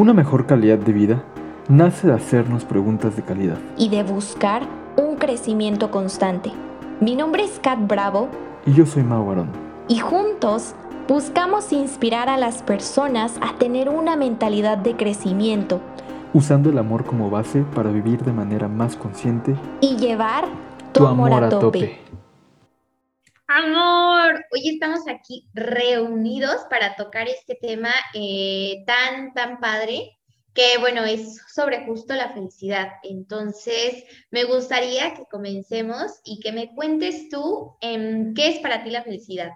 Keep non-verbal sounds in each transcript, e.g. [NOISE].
Una mejor calidad de vida nace de hacernos preguntas de calidad. y de buscar un crecimiento constante. Mi nombre es Kat Bravo Y yo soy Mau Arón. y juntos buscamos inspirar a las personas a tener una mentalidad de crecimiento usando el amor como base para vivir de manera más consciente y llevar tu, amor, a tope. Amor, hoy estamos aquí reunidos para tocar este tema eh, tan, tan padre, que bueno, es sobre justo la felicidad. Entonces, me gustaría que comencemos y que me cuentes tú em, qué es para ti la felicidad.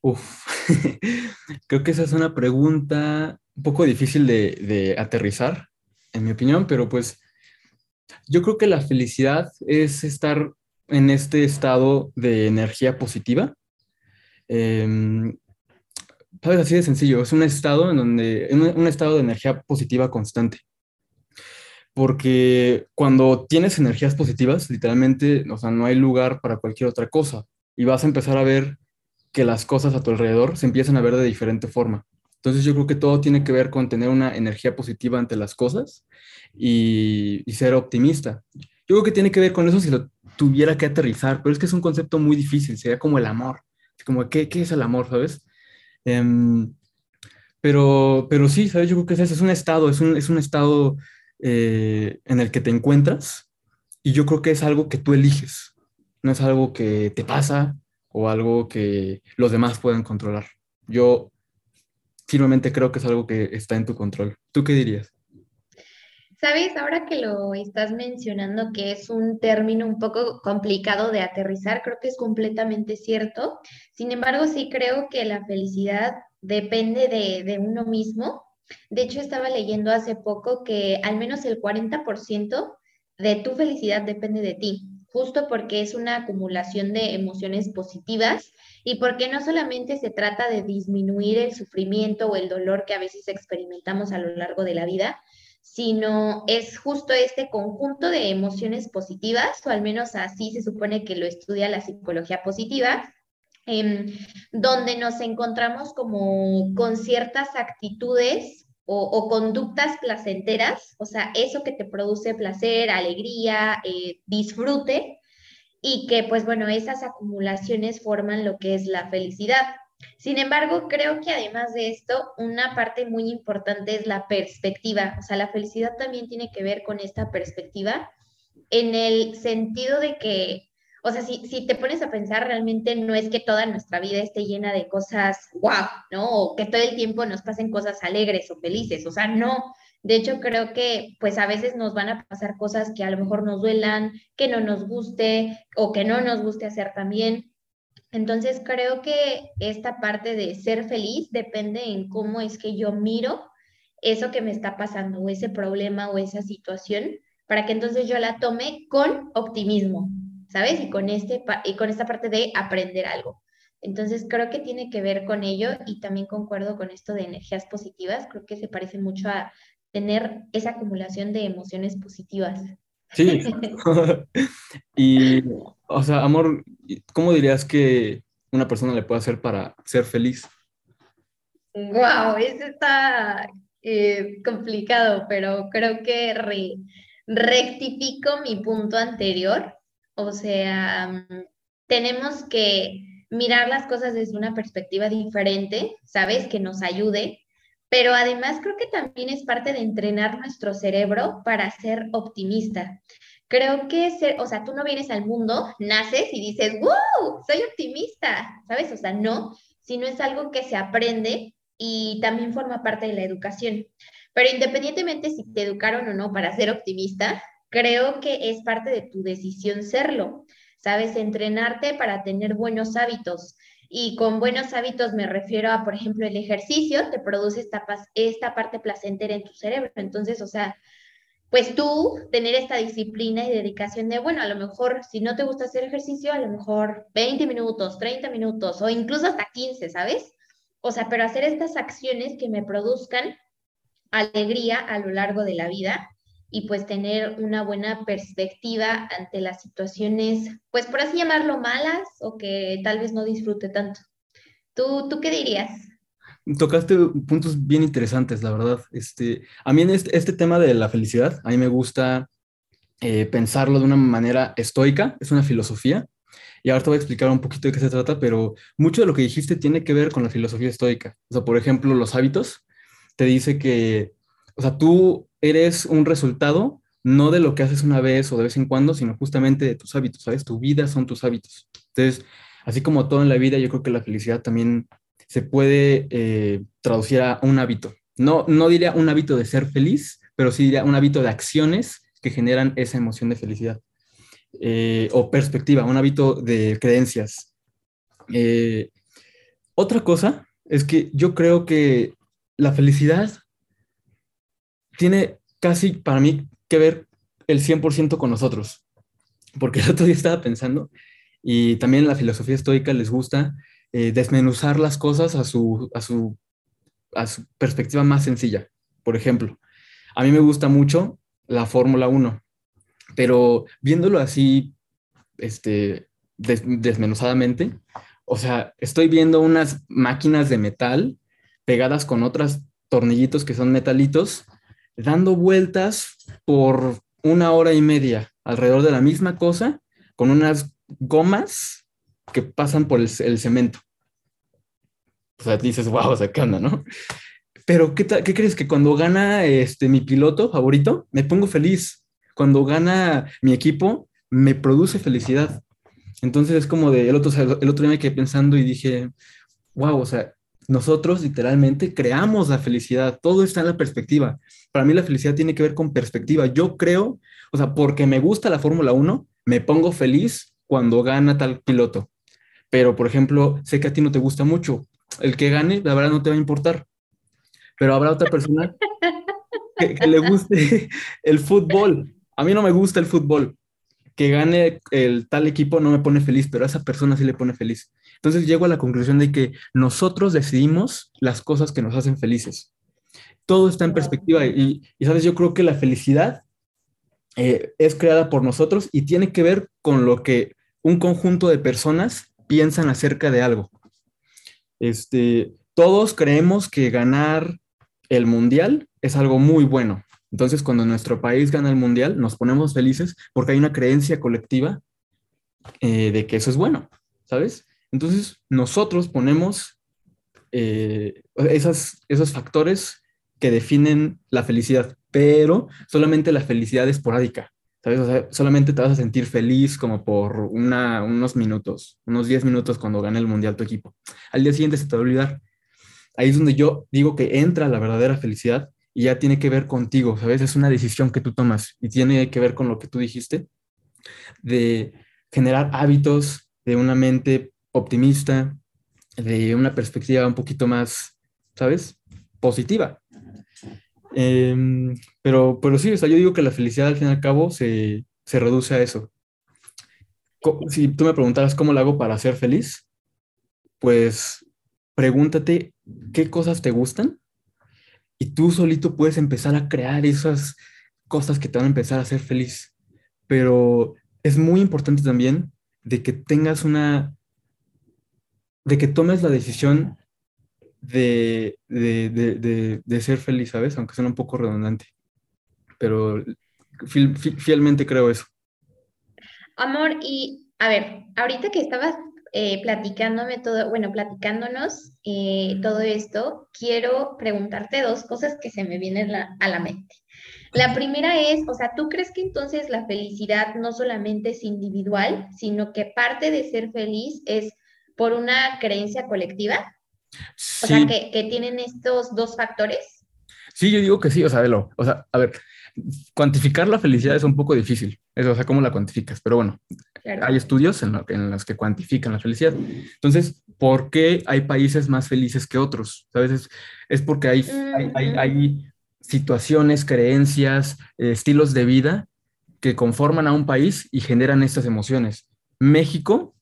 Uf, [LAUGHS] creo que esa es una pregunta un poco difícil de, de aterrizar, en mi opinión, pero pues yo creo que la felicidad es estar en este estado de energía positiva. Em, ¿Sabes? Así de sencillo, es un estado en donde, un estado de energía positiva constante. Porque cuando tienes energías positivas, literalmente, o sea, no hay lugar para cualquier otra cosa y vas a empezar a ver que las cosas a tu alrededor se empiezan a ver de diferente forma. Entonces yo creo que todo tiene que ver con tener una energía positiva ante las cosas y, y ser optimista. Yo creo que tiene que ver con eso si lo tuviera que aterrizar, pero es que es un concepto muy difícil, sería como el amor, como ¿qué, qué es el amor, sabes? Em, pero, pero sí, ¿sabes? Yo creo que es eso, es un estado, es un, es un estado eh, en el que te encuentras y yo creo que es algo que tú eliges, no es algo que te pasa o algo que los demás pueden controlar. Yo firmemente creo que es algo que está en tu control. ¿Tú qué dirías? Sabes, ahora que lo estás mencionando, que es un término un poco complicado de aterrizar, creo que es completamente cierto. Sin embargo, sí creo que la felicidad depende de, de uno mismo. De hecho, estaba leyendo hace poco que al menos el 40% de tu felicidad depende de ti, justo porque es una acumulación de emociones positivas y porque no solamente se trata de disminuir el sufrimiento o el dolor que a veces experimentamos a lo largo de la vida, sino es justo este conjunto de emociones positivas, o al menos así se supone que lo estudia la psicología positiva, em, donde nos encontramos como con ciertas actitudes o, conductas placenteras, o sea, eso que te produce placer, alegría, eh, disfrute, y que pues bueno, esas acumulaciones forman lo que es la felicidad. Sin embargo, creo que además de esto, una parte muy importante es la perspectiva. O sea, la felicidad también tiene que ver con esta perspectiva en el sentido de que, o sea, si, si te pones a pensar, realmente no es que toda nuestra vida esté llena de cosas guau, ¿no? O que todo el tiempo nos pasen cosas alegres o felices. O sea, no. De hecho, creo que pues a veces nos van a pasar cosas que a lo mejor nos duelan, que no nos guste o que no nos guste hacer también. Entonces creo que esta parte de ser feliz depende en cómo es que yo miro eso que me está pasando o ese problema o esa situación para que entonces yo la tome con optimismo, ¿sabes? Y con, este, y con esta parte de aprender algo. Entonces creo que tiene que ver con ello y también concuerdo con esto de energías positivas, creo que se parece mucho a tener esa acumulación de emociones positivas. Sí. [LAUGHS] [LAUGHS] y, o sea, amor, ¿cómo dirías que una persona le puede hacer para ser feliz? Wow, eso está eh, complicado, pero creo que re, rectifico mi punto anterior. O sea, tenemos que mirar las cosas desde una perspectiva diferente, ¿sabes? Que nos ayude, pero además creo que también es parte de entrenar nuestro cerebro para ser optimista. Creo que, ser, o sea, tú no vienes al mundo, naces y dices, ¡wow! Soy optimista, ¿sabes? O sea, no, sino es algo que se aprende y también forma parte de la educación. Pero independientemente si te educaron o no para ser optimista, creo que es parte de tu decisión serlo. ¿Sabes? Entrenarte para tener buenos hábitos. Y con buenos hábitos me refiero a, por ejemplo, el ejercicio te produce esta, esta parte placentera en tu cerebro. Entonces, o sea, pues tú tener esta disciplina y dedicación de, bueno, a lo mejor si no te gusta hacer ejercicio, a lo mejor 20 minutos, 30 minutos o incluso hasta 15, ¿sabes? O sea, pero hacer estas acciones que me produzcan alegría a lo largo de la vida y pues tener una buena perspectiva ante las situaciones, pues por así llamarlo, malas o que tal vez no disfrute tanto. ¿Tú, tú qué dirías? tocaste puntos bien interesantes, la verdad. Este, a mí este, este tema de la felicidad, a mí me gusta eh, pensarlo de una manera estoica, es una filosofía. Y ahora te voy a explicar un poquito de qué se trata, pero mucho de lo que dijiste tiene que ver con la filosofía estoica. O sea, por ejemplo, los hábitos, te dice que, o sea, tú eres un resultado no de lo que haces una vez o de vez en cuando, sino justamente de tus hábitos, ¿sabes? Tu vida son tus hábitos. Entonces, así como todo en la vida, yo creo que la felicidad también se puede eh, traducir a un hábito. No, no diría un hábito de ser feliz, pero sí diría un hábito de acciones que generan esa emoción de felicidad. Eh, o perspectiva, un hábito de creencias. Eh, otra cosa es que yo creo que la felicidad tiene casi para mí que ver el 100% con nosotros. Porque el otro día estaba pensando, y también la filosofía estoica les gusta eh, desmenuzar las cosas a su, a, su, a su perspectiva más sencilla. Por ejemplo, a mí me gusta mucho la Fórmula 1, pero viéndolo así, este, desmenuzadamente, o sea, estoy viendo unas máquinas de metal pegadas con otros tornillitos que son metalitos, dando vueltas por una hora y media alrededor de la misma cosa, con unas gomas que pasan por el, cemento. O sea, dices, wow, o sea, ¿qué no? Pero, ¿qué, ¿qué crees? Que cuando gana este, mi piloto favorito, me pongo feliz. Cuando gana mi equipo, me produce felicidad. Entonces es como de, el otro, el otro día me quedé pensando y dije, wow, o sea, nosotros literalmente creamos la felicidad, todo está en la perspectiva. Para mí la felicidad tiene que ver con perspectiva. Yo creo, o sea, porque me gusta la Fórmula 1, me pongo feliz cuando gana tal piloto. Pero, por ejemplo, sé que a ti no te gusta mucho. El que gane, la verdad, no te va a importar. Pero habrá otra persona que, le guste [LAUGHS] el fútbol. A mí no me gusta el fútbol. Que gane el tal equipo no me pone feliz, pero a esa persona sí le pone feliz. Entonces llego a la conclusión de que nosotros decidimos las cosas que nos hacen felices. Todo está en perspectiva y, sabes, yo creo que la felicidad eh, es creada por nosotros y tiene que ver con lo que un conjunto de personas piensan acerca de algo. Este, todos creemos que ganar el mundial es algo muy bueno. Entonces, cuando nuestro país gana el mundial, nos ponemos felices porque hay una creencia colectiva eh, de que eso es bueno, ¿sabes? Entonces, nosotros ponemos eh, esas, esos factores que definen la felicidad, pero solamente la felicidad esporádica. ¿sabes? solamente te vas a sentir feliz como por unos minutos, unos 10 minutos cuando gane el mundial tu equipo. Al día siguiente se te va a olvidar. Ahí es donde yo digo que entra la verdadera felicidad y ya tiene que ver contigo, ¿sabes? Es una decisión que tú tomas y tiene que ver con lo que tú dijiste, de generar hábitos de una mente optimista, de una perspectiva un poquito más, ¿sabes? Positiva. Em, pero, pero sí, o sea, yo digo que la felicidad al fin y al cabo se, se reduce a eso. Si tú me preguntaras cómo lo hago para ser feliz, pues pregúntate qué cosas te gustan y tú solito puedes empezar a crear esas cosas que te van a empezar a hacer feliz. Pero es muy importante también de que tengas una, de que tomes la decisión de, de, ser feliz, ¿sabes? Aunque suena un poco redundante. Pero fielmente creo eso. Amor, y a ver, ahorita que estabas eh, platicándome todo, bueno, platicándonos eh, todo esto, quiero preguntarte dos cosas que se me vienen a la mente. La primera es, o sea, ¿tú crees que entonces la felicidad no solamente es individual, sino que parte de ser feliz es por una creencia colectiva? O sea, que, tienen estos dos factores. Sí, yo digo que sí, o sea, lo, o sea, a ver, cuantificar la felicidad es un poco difícil, eso, o sea, ¿cómo la cuantificas? Pero bueno, hay estudios en, los que cuantifican la felicidad. Entonces, ¿por qué hay países más felices que otros? ¿Sabes? Es, porque hay, hay, situaciones, creencias, eh, estilos de vida que conforman a un país y generan estas emociones. México,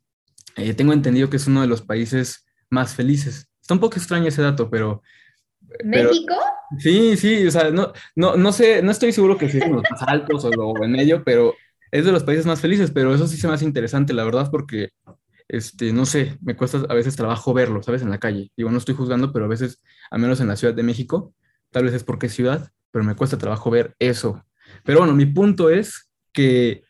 eh, tengo entendido que es uno de los países más felices. Está un poco extraño ese dato, pero... ¿México? sí, sí, o sea, no, no, no sé, no estoy seguro que sean los más altos o, en medio, pero es de los países más felices, pero eso sí se me hace interesante, la verdad, porque este, no sé, me cuesta a veces trabajo verlo, ¿sabes? En la calle. Digo, no estoy juzgando, pero a veces, al menos en la Ciudad de México, tal vez es porque es ciudad, pero me cuesta trabajo ver eso. Pero bueno, mi punto es que,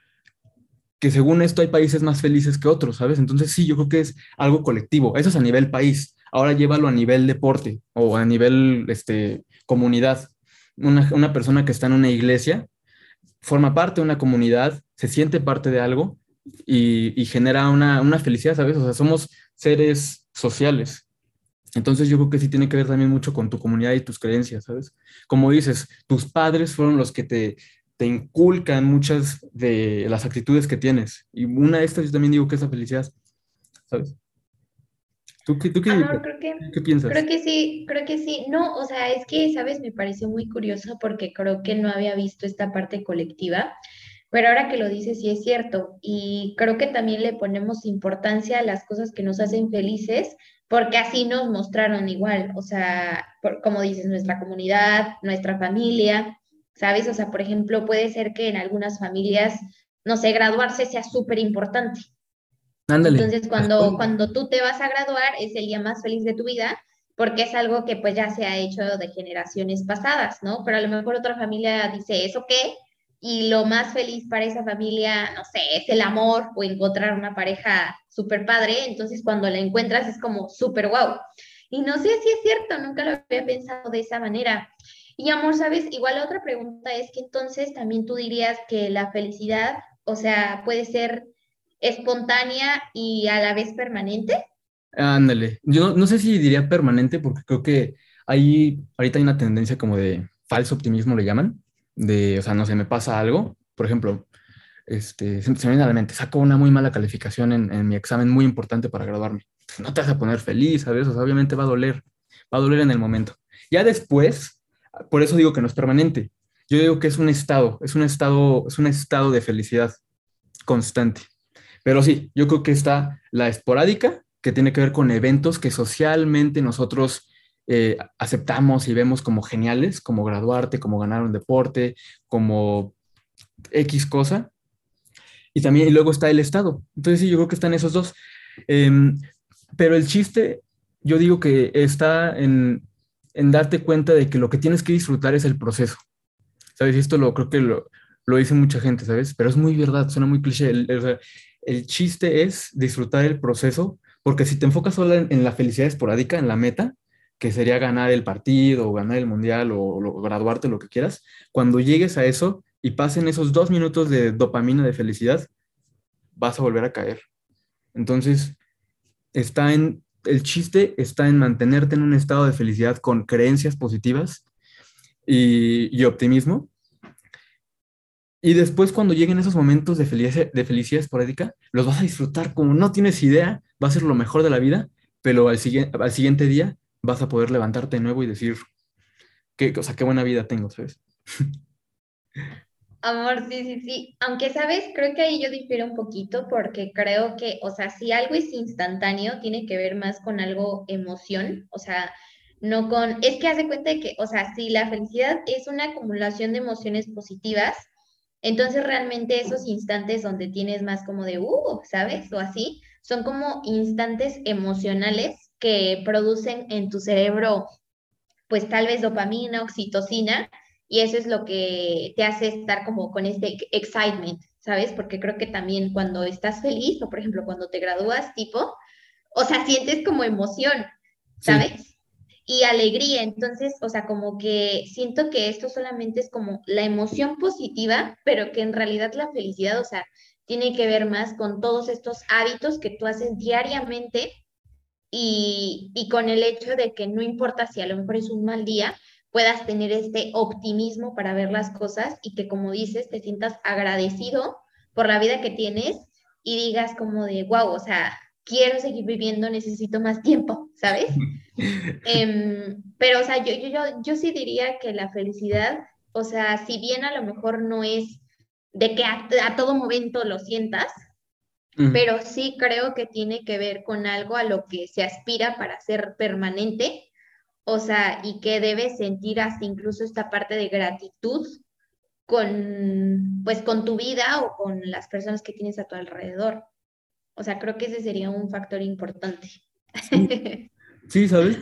que según esto hay países más felices que otros, ¿sabes? Entonces sí, yo creo que es algo colectivo. Eso es a nivel país. Ahora llévalo a nivel deporte o a nivel este, comunidad. Una, una persona que está en una iglesia forma parte de una comunidad, se siente parte de algo y, genera una, una, felicidad, ¿sabes? O sea, somos seres sociales. Entonces yo creo que sí tiene que ver también mucho con tu comunidad y tus creencias, ¿sabes? Como dices, tus padres fueron los que te, te inculcan muchas de las actitudes que tienes. Y una de estas yo también digo que es la felicidad, ¿sabes? ¿Tú, qué, qué, piensas? Creo que sí, creo que sí. No, o sea, es que, ¿sabes? Me pareció muy curioso porque creo que no había visto esta parte colectiva, pero ahora que lo dices sí es cierto. Y creo que también le ponemos importancia a las cosas que nos hacen felices porque así nos mostraron igual, o sea, como dices, nuestra comunidad, nuestra familia, ¿sabes? O sea, por ejemplo, puede ser que en algunas familias, no sé, graduarse sea súper importante entonces, cuando, cuando tú te vas a graduar, es el día más feliz de tu vida, porque es algo que pues ya se ha hecho de generaciones pasadas, ¿no? Pero a lo mejor otra familia dice, ¿eso qué? Y lo más feliz para esa familia, no sé, es el amor o encontrar una pareja súper padre. Entonces, cuando la encuentras es como súper guau. Y no sé si es cierto, nunca lo había pensado de esa manera. Y amor, ¿sabes? Igual otra pregunta es que entonces también tú dirías que la felicidad, o sea, puede ser espontánea y a la vez permanente. Ándale, yo no, sé si diría permanente porque creo que hay, ahorita hay una tendencia como de falso optimismo le llaman, de, o sea, no sé, me pasa algo, por ejemplo, este, se, me viene a la mente, saco una muy mala calificación en, en, mi examen muy importante para graduarme. No te vas a poner feliz, ¿sabes? O sea, obviamente va a doler, va a doler en el momento. Ya después, por eso digo que no es permanente. Yo digo que es un estado, es un estado, es un estado de felicidad constante. Pero sí, yo creo que está la esporádica, que tiene que ver con eventos que socialmente nosotros eh, aceptamos y vemos como geniales, como graduarte, como ganar un deporte, como X cosa. Y también, luego está el Estado. Entonces sí, yo creo que están esos dos. Em, pero el chiste, yo digo que está en, en, darte cuenta de que lo que tienes que disfrutar es el proceso. ¿Sabes? Y esto lo creo que lo, lo dice mucha gente, ¿sabes? Pero es muy verdad, suena muy cliché. el, el chiste es disfrutar el proceso, porque si te enfocas solo en, la felicidad esporádica, en la meta, que sería ganar el partido o ganar el mundial o, graduarte, lo que quieras, cuando llegues a eso y pasen esos dos minutos de dopamina de felicidad, vas a volver a caer. Entonces, está en, el chiste está en mantenerte en un estado de felicidad con creencias positivas y, optimismo y después cuando lleguen esos momentos de felicidad, esporádica, los vas a disfrutar como no tienes idea, va a ser lo mejor de la vida, pero al, siguiente, día vas a poder levantarte de nuevo y decir, qué, o qué buena vida tengo, ¿sabes? [LAUGHS] Amor, sí, sí, sí. Aunque, ¿sabes? Creo que ahí yo difiero un poquito porque creo que, o sea, si algo es instantáneo, tiene que ver más con algo emoción, o sea, no con, es que hace cuenta de que, o sea, si la felicidad es una acumulación de emociones positivas, entonces realmente esos instantes donde tienes más como de, uh, ¿sabes? O así, son como instantes emocionales que producen en tu cerebro, pues tal vez dopamina, oxitocina, y eso es lo que te hace estar como con este excitement, ¿sabes? Porque creo que también cuando estás feliz, o por ejemplo cuando te gradúas, tipo, o sea, sientes como emoción, ¿sabes? y alegría. Entonces, o sea, como que siento que esto solamente es como la emoción positiva, pero que en realidad la felicidad, o sea, tiene que ver más con todos estos hábitos que tú haces diariamente y, y con el hecho de que no importa si a lo mejor es un mal día, puedas tener este optimismo para ver las cosas y que como dices, te sientas agradecido por la vida que tienes y digas como de, wow, o sea, quiero seguir viviendo, necesito más tiempo, ¿sabes? [LAUGHS] Em, pero, o sea, yo, yo, yo, yo sí diría que la felicidad, o sea, si bien a lo mejor no es de que a, todo momento lo sientas, pero sí creo que tiene que ver con algo a lo que se aspira para ser permanente, o sea, y que debes sentir hasta incluso esta parte de gratitud con, pues, con tu vida o con las personas que tienes a tu alrededor. O sea, creo que ese sería un factor importante. Sí, ¿sabes?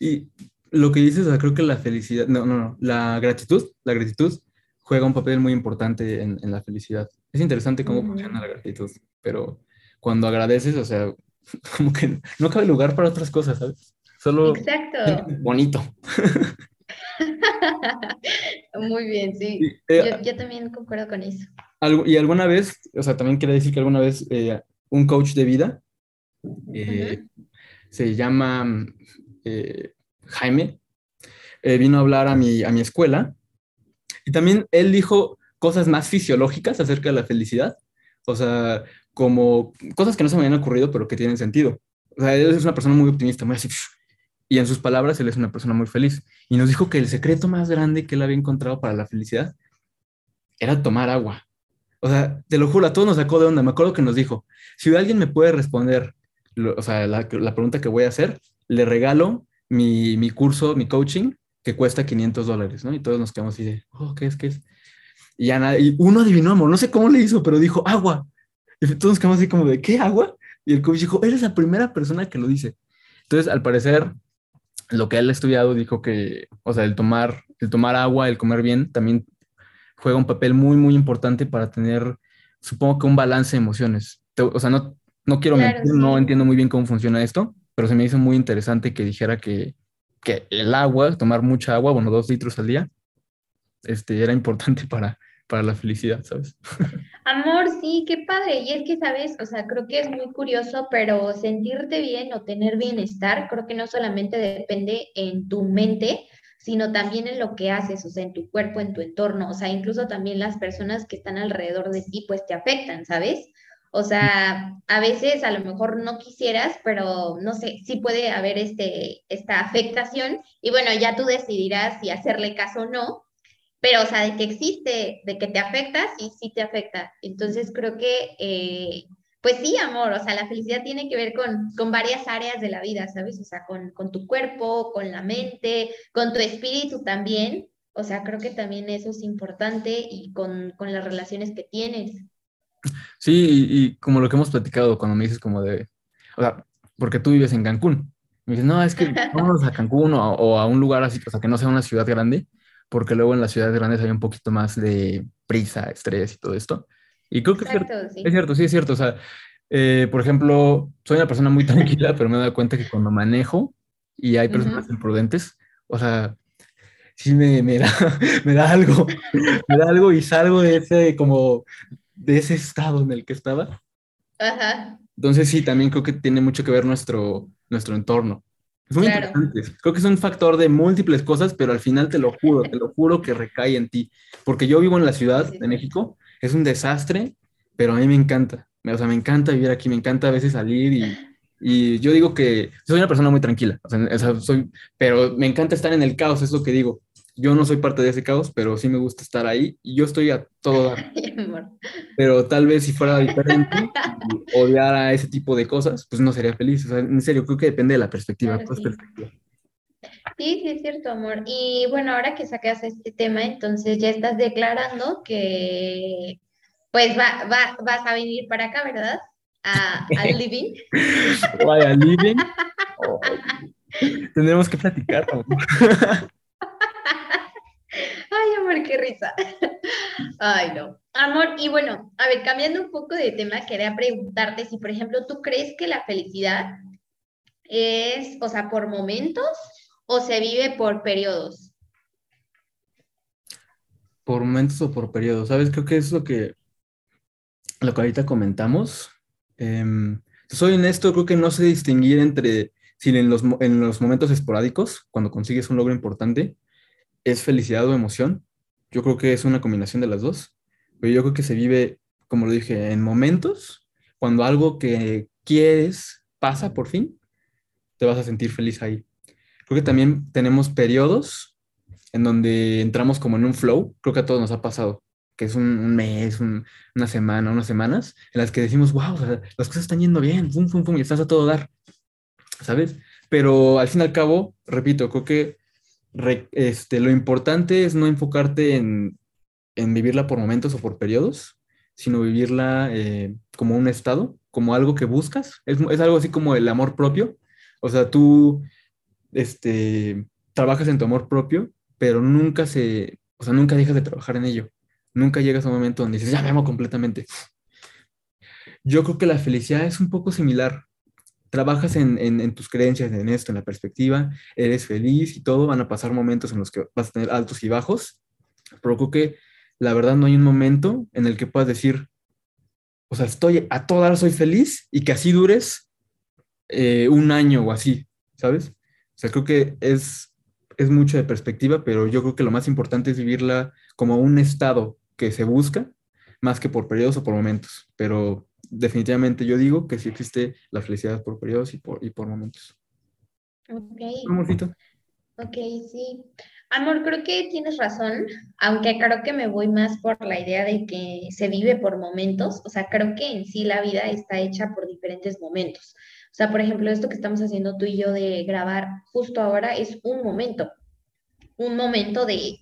Y lo que dices, o sea, creo que la felicidad, no, no, no, la gratitud, la gratitud juega un papel muy importante en, en la felicidad. Es interesante cómo funciona la gratitud, pero cuando agradeces, o sea, [LAUGHS] como que no cabe lugar para otras cosas, ¿sabes? Solo Exacto. bonito. [LAUGHS] Muy bien, sí. Eh, yo, yo, también concuerdo con eso. Algo, y alguna vez, o sea, también quiero decir que alguna vez eh, un coach de vida eh, uh -huh. se llama eh, Jaime, vino a hablar a mi, a mi escuela y también él dijo cosas más fisiológicas acerca de la felicidad, o sea, como cosas que no se me habían ocurrido, pero que tienen sentido. O sea, él es una persona muy optimista, muy así, y en sus palabras, él es una persona muy feliz. Y nos dijo que el secreto más grande que él había encontrado para la felicidad era tomar agua. O sea, te lo juro, a todos nos sacó de onda. Me acuerdo que nos dijo, si alguien me puede responder, lo, o sea, la, la, pregunta que voy a hacer, le regalo mi, mi, curso, mi coaching, que cuesta 500 dólares, ¿no? Y todos nos quedamos así de, oh, ¿qué es? ¿Qué es? Y, ya y uno adivinó, amor, no sé cómo le hizo, pero dijo, agua. Y todos nos quedamos así como de, ¿qué agua? Y el coach dijo, eres la primera persona que lo dice. Entonces, al parecer, lo que él ha estudiado dijo que, o sea, el tomar, el tomar agua, el comer bien, también juega un papel muy, muy importante para tener, supongo que un balance de emociones. O sea, no, no quiero Claro, mentir, sí. no entiendo muy bien cómo funciona esto, pero se me hizo muy interesante que dijera que, que el agua, tomar mucha agua, bueno, dos litros al día, este, era importante [LAUGHS] para, para la felicidad, ¿sabes? Amor, sí, qué padre. Y es que, ¿sabes? O sea, creo que es muy curioso, pero sentirte bien o tener bienestar, creo que no solamente depende en tu mente, sino también en lo que haces, o sea, en tu cuerpo, en tu entorno. O sea, incluso también las personas que están alrededor de ti, pues te afectan, ¿sabes? O sea, a veces a lo mejor no quisieras, pero no sé, sí puede haber este, esta afectación y bueno, ya tú decidirás si hacerle caso o no, pero o sea, de que existe, de que te afecta, sí, sí te afecta. Entonces creo que, eh, pues sí, amor, o sea, la felicidad tiene que ver con, con varias áreas de la vida, ¿sabes? O sea, con, con tu cuerpo, con la mente, con tu espíritu también. O sea, creo que también eso es importante y con, con las relaciones que tienes. Sí, y, y, como lo que hemos platicado cuando me dices como de, o sea, porque tú vives en Cancún. Me dices, no, es que [LAUGHS] vamos a Cancún o, o, a un lugar así, o sea, que no sea una ciudad grande, porque luego en las ciudades grandes hay un poquito más de prisa, estrés y todo esto. Y creo que Exacto, es, cierto, sí. es cierto, sí es cierto. O sea, eh, por ejemplo, soy una persona muy [LAUGHS] tranquila, pero me he dado cuenta que cuando manejo y hay personas uh -huh. imprudentes, o sea, sí me, me, da, [LAUGHS] me da algo, me da algo y salgo de ese como de ese estado en el que estaba. Ajá. Entonces sí, también creo que tiene mucho que ver nuestro, nuestro entorno. Es muy Claro. importante. Creo que es un factor de múltiples cosas, pero al final te lo juro, te lo juro que recae en ti. Porque yo vivo en la ciudad Sí, de. México, es un desastre, pero a mí me encanta. O sea, me encanta vivir aquí, me encanta a veces salir y, y yo digo que soy una persona muy tranquila, o sea, soy, pero me encanta estar en el caos, es lo que digo. Yo no soy parte de ese caos, pero sí me gusta estar ahí y yo estoy a todo. [LAUGHS] Pero tal vez si fuera diferente, y odiara ese tipo de cosas, pues no sería feliz. O sea, en serio, creo que depende de la perspectiva. Claro, todo es sí. perspectiva. Sí, sí, es cierto, amor. Y bueno, ahora que sacas este tema, entonces ya estás declarando que pues va, va, vas a venir para acá, ¿verdad? A, al [LAUGHS] living. Vaya, living. Oh, tendremos que platicar. amor. [LAUGHS] Qué risa. [LAUGHS] Ay, no. Amor, y bueno, a ver, cambiando un poco de tema, quería preguntarte si, por ejemplo, tú crees que la felicidad es, o sea, por momentos o se vive por periodos. Por momentos o por periodos, ¿sabes? Creo que es lo que, lo que ahorita comentamos. Em, soy honesto, creo que no sé distinguir entre si en los, en los momentos esporádicos, cuando consigues un logro importante, es felicidad o emoción. Yo creo que es una combinación de las dos. Pero yo creo que se vive, como lo dije, en momentos, cuando algo que quieres pasa por fin, te vas a sentir feliz ahí. Creo que también tenemos periodos en donde entramos como en un flow, creo que a todos nos ha pasado, que es un, un mes, un- una semana, unas semanas, en las que decimos, wow, o sea, las cosas están yendo bien, pum, pum, pum, y estás a todo dar, ¿sabes? Pero al fin y al cabo, repito, creo que re- este, lo importante es no enfocarte en, en vivirla por momentos o por periodos, sino vivirla eh, como un estado, como algo que buscas. Es, es, algo así como el amor propio. O sea, tú este, trabajas en tu amor propio, pero nunca se, o sea, nunca dejas de trabajar en ello. Nunca llegas a un momento donde dices, ya me amo completamente. Yo creo que la felicidad es un poco similar. Trabajas en, tus creencias, en esto, en la perspectiva, eres feliz y todo, van a pasar momentos en los que vas a tener altos y bajos, pero creo que la verdad no hay un momento en el que puedas decir, o sea, estoy a toda soy feliz y que así dures eh, un año o así, ¿sabes? O sea, creo que es, es mucho de perspectiva, pero yo creo que lo más importante es vivirla como un estado que se busca, más que por periodos o por momentos. Pero definitivamente yo digo que sí existe la felicidad por periodos y por, y por momentos. Ok. Amorcito. Ok, sí. Amor, creo que tienes razón, aunque creo que me voy más por la idea de que se vive por momentos. O sea, creo que en sí la vida está hecha por diferentes momentos. O sea, por ejemplo, esto que estamos haciendo tú y yo de grabar justo ahora es un momento. Un momento de,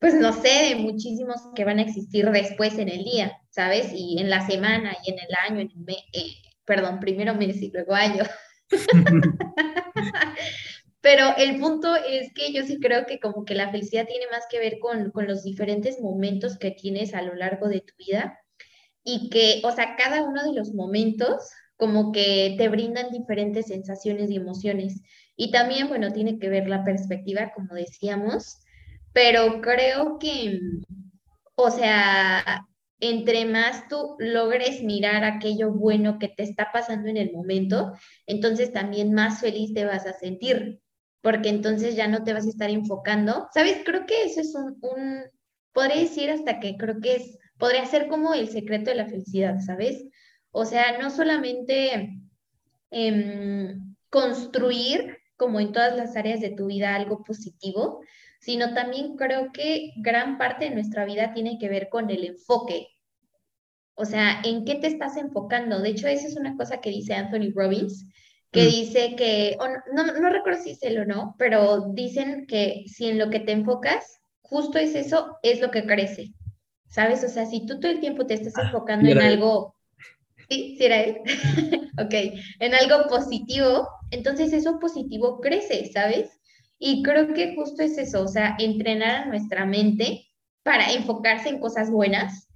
pues no sé, de muchísimos que van a existir después en el día, ¿sabes? Y en la semana y en el año, en el mes, eh, perdón, primero mes y luego año. [LAUGHS] Pero el punto es que yo sí creo que como que la felicidad tiene más que ver con, con los diferentes momentos que tienes a lo largo de tu vida y que, o sea, cada uno de los momentos como que te brindan diferentes sensaciones y emociones. Y también, bueno, tiene que ver la perspectiva, como decíamos, pero creo que, o sea, entre más tú logres mirar aquello bueno que te está pasando en el momento, entonces también más feliz te vas a sentir porque entonces ya no te vas a estar enfocando. ¿Sabes? Creo que eso es un, un podría decir hasta que creo que es, podría ser como el secreto de la felicidad, ¿sabes? O sea, no solamente em, construir como en todas las áreas de tu vida algo positivo, sino también creo que gran parte de nuestra vida tiene que ver con el enfoque. O sea, ¿en qué te estás enfocando? De hecho, esa es una cosa que dice Anthony Robbins, que mm. dice que, no, no recuerdo si es él o no, pero dicen que si en lo que te enfocas, justo es eso, es lo que crece. ¿Sabes? O sea, si tú todo el tiempo te estás ah, enfocando en algo, sí, sí era él, [LAUGHS] ok, en algo positivo, entonces eso positivo crece, ¿sabes? Y creo que justo es eso, o sea, entrenar a nuestra mente para enfocarse en cosas buenas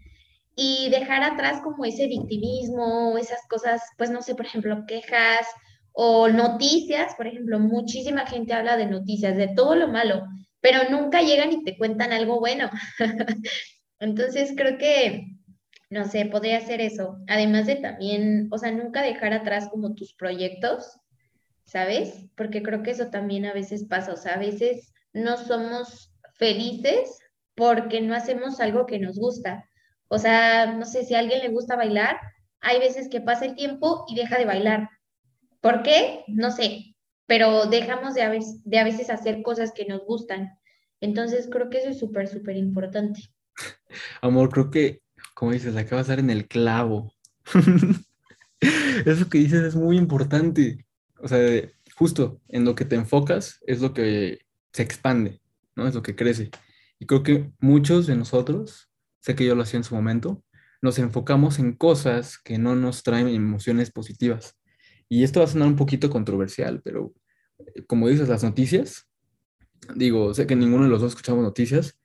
y dejar atrás como ese victimismo, esas cosas, pues no sé, por ejemplo, quejas, o noticias, por ejemplo, muchísima gente habla de noticias, de todo lo malo, pero nunca llegan y te cuentan algo bueno. [LAUGHS] Entonces creo que, no sé, podría ser eso. Además de también, o sea, nunca dejar atrás como tus proyectos, ¿sabes? Porque creo que eso también a veces pasa, o sea, a veces no somos felices porque no hacemos algo que nos gusta. O sea, no sé, si a alguien le gusta bailar, hay veces que pasa el tiempo y deja de bailar ¿Por qué? No sé, pero dejamos de a, veces, de a veces hacer cosas que nos gustan. Entonces creo que eso es súper, súper importante. [LAUGHS] Amor, creo que, como dices, la acabas de dar en el clavo. [LAUGHS] eso que dices es muy importante. O sea, justo en lo que te enfocas es lo que se expande, ¿no? Es lo que crece. Y creo que muchos de nosotros, sé que yo lo hacía en su momento, nos enfocamos en cosas que no nos traen emociones positivas. Y esto va a sonar un poquito controversial, pero eh, como dices, las noticias, digo, sé que ninguno de los dos escuchamos noticias,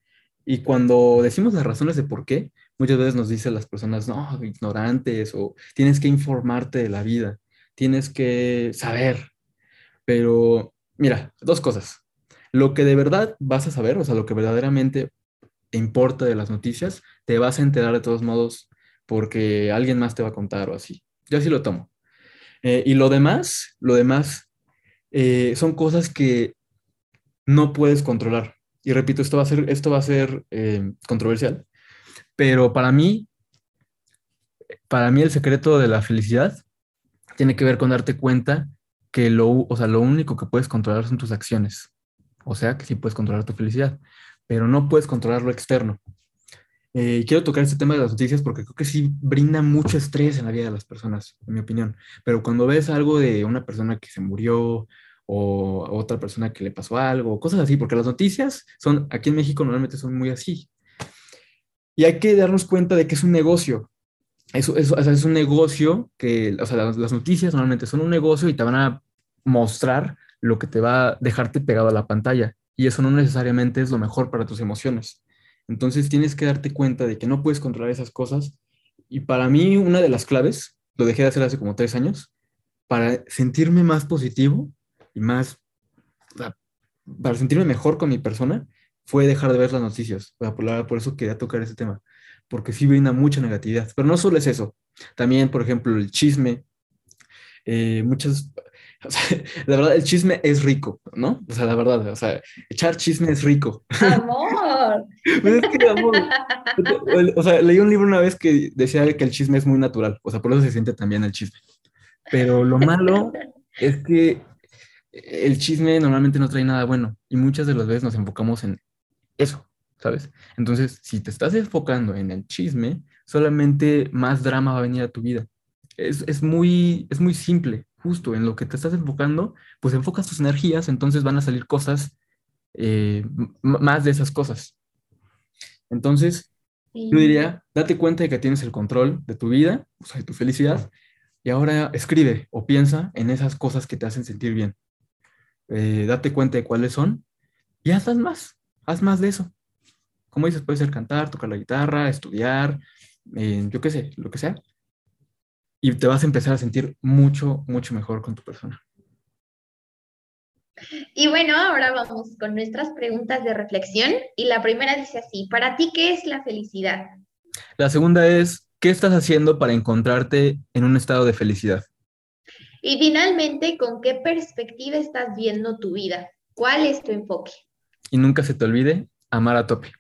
y cuando decimos las razones de por qué, muchas veces nos dicen las personas, no, ignorantes, o tienes que informarte de la vida, tienes que saber. Pero, mira, dos cosas. Lo que de verdad vas a saber, o sea, lo que verdaderamente importa de las noticias, te vas a enterar de todos modos porque alguien más te va a contar o así. Yo así lo tomo. Eh, y lo demás, lo demás eh, son cosas que no puedes controlar. Y repito, esto va a ser, esto va a ser eh, controversial, pero para mí, para mí el secreto de la felicidad tiene que ver con darte cuenta que lo, o sea, lo único que puedes controlar son tus acciones. O sea, que sí puedes controlar tu felicidad, pero no puedes controlar lo externo. Eh, quiero tocar este tema de las noticias porque creo que sí brinda mucho estrés en la vida de las personas, en mi opinión. Pero cuando ves algo de una persona que se murió o otra persona que le pasó algo, cosas así, porque las noticias son, aquí en México normalmente son muy así. Y hay que darnos cuenta de que es un negocio. eso, eso, es un negocio que, o sea, las, las noticias normalmente son un negocio y te van a mostrar lo que te va a dejarte pegado a la pantalla. Y eso no necesariamente es lo mejor para tus emociones. Entonces tienes que darte cuenta de que no puedes controlar esas cosas. Y para mí una de las claves, lo dejé de hacer hace como tres años, para sentirme más positivo y más, para sentirme mejor con mi persona, fue dejar de ver las noticias. Por, por eso quería tocar ese tema, porque sí brinda mucha negatividad. Pero no solo es eso, también, por ejemplo, el chisme. Eh, muchas, [LAUGHS] o sea, la verdad, el chisme es rico, ¿no? O sea, la verdad, o sea, echar chisme es rico. Amor. [LAUGHS] Pues es que, amor, o sea, leí un libro una vez que decía que el chisme es muy natural, o sea, por eso se siente también el chisme. Pero lo malo [LAUGHS] es que el chisme normalmente no trae nada bueno y muchas de las veces nos enfocamos en eso, ¿sabes? Entonces, si te estás enfocando en el chisme, solamente más drama va a venir a tu vida. Es, es, muy, es muy simple, justo en lo que te estás enfocando, pues enfocas tus energías, entonces van a salir cosas, eh, más de esas cosas. Entonces, sí. yo diría, date cuenta de que tienes el control de tu vida, o sea, de tu felicidad, y ahora escribe o piensa en esas cosas que te hacen sentir bien. Eh, date cuenta de cuáles son y haz más, haz más de eso. Como dices, puede ser cantar, tocar la guitarra, estudiar, eh, yo qué sé, lo que sea. Y te vas a empezar a sentir mucho, mucho mejor con tu persona. Y bueno, ahora vamos con nuestras preguntas de reflexión. Y la primera dice así, ¿para ti qué es la felicidad? La segunda es, ¿qué estás haciendo para encontrarte en un estado de felicidad? Y finalmente, ¿con qué perspectiva estás viendo tu vida? ¿Cuál es tu enfoque? Y nunca se te olvide amar a tope.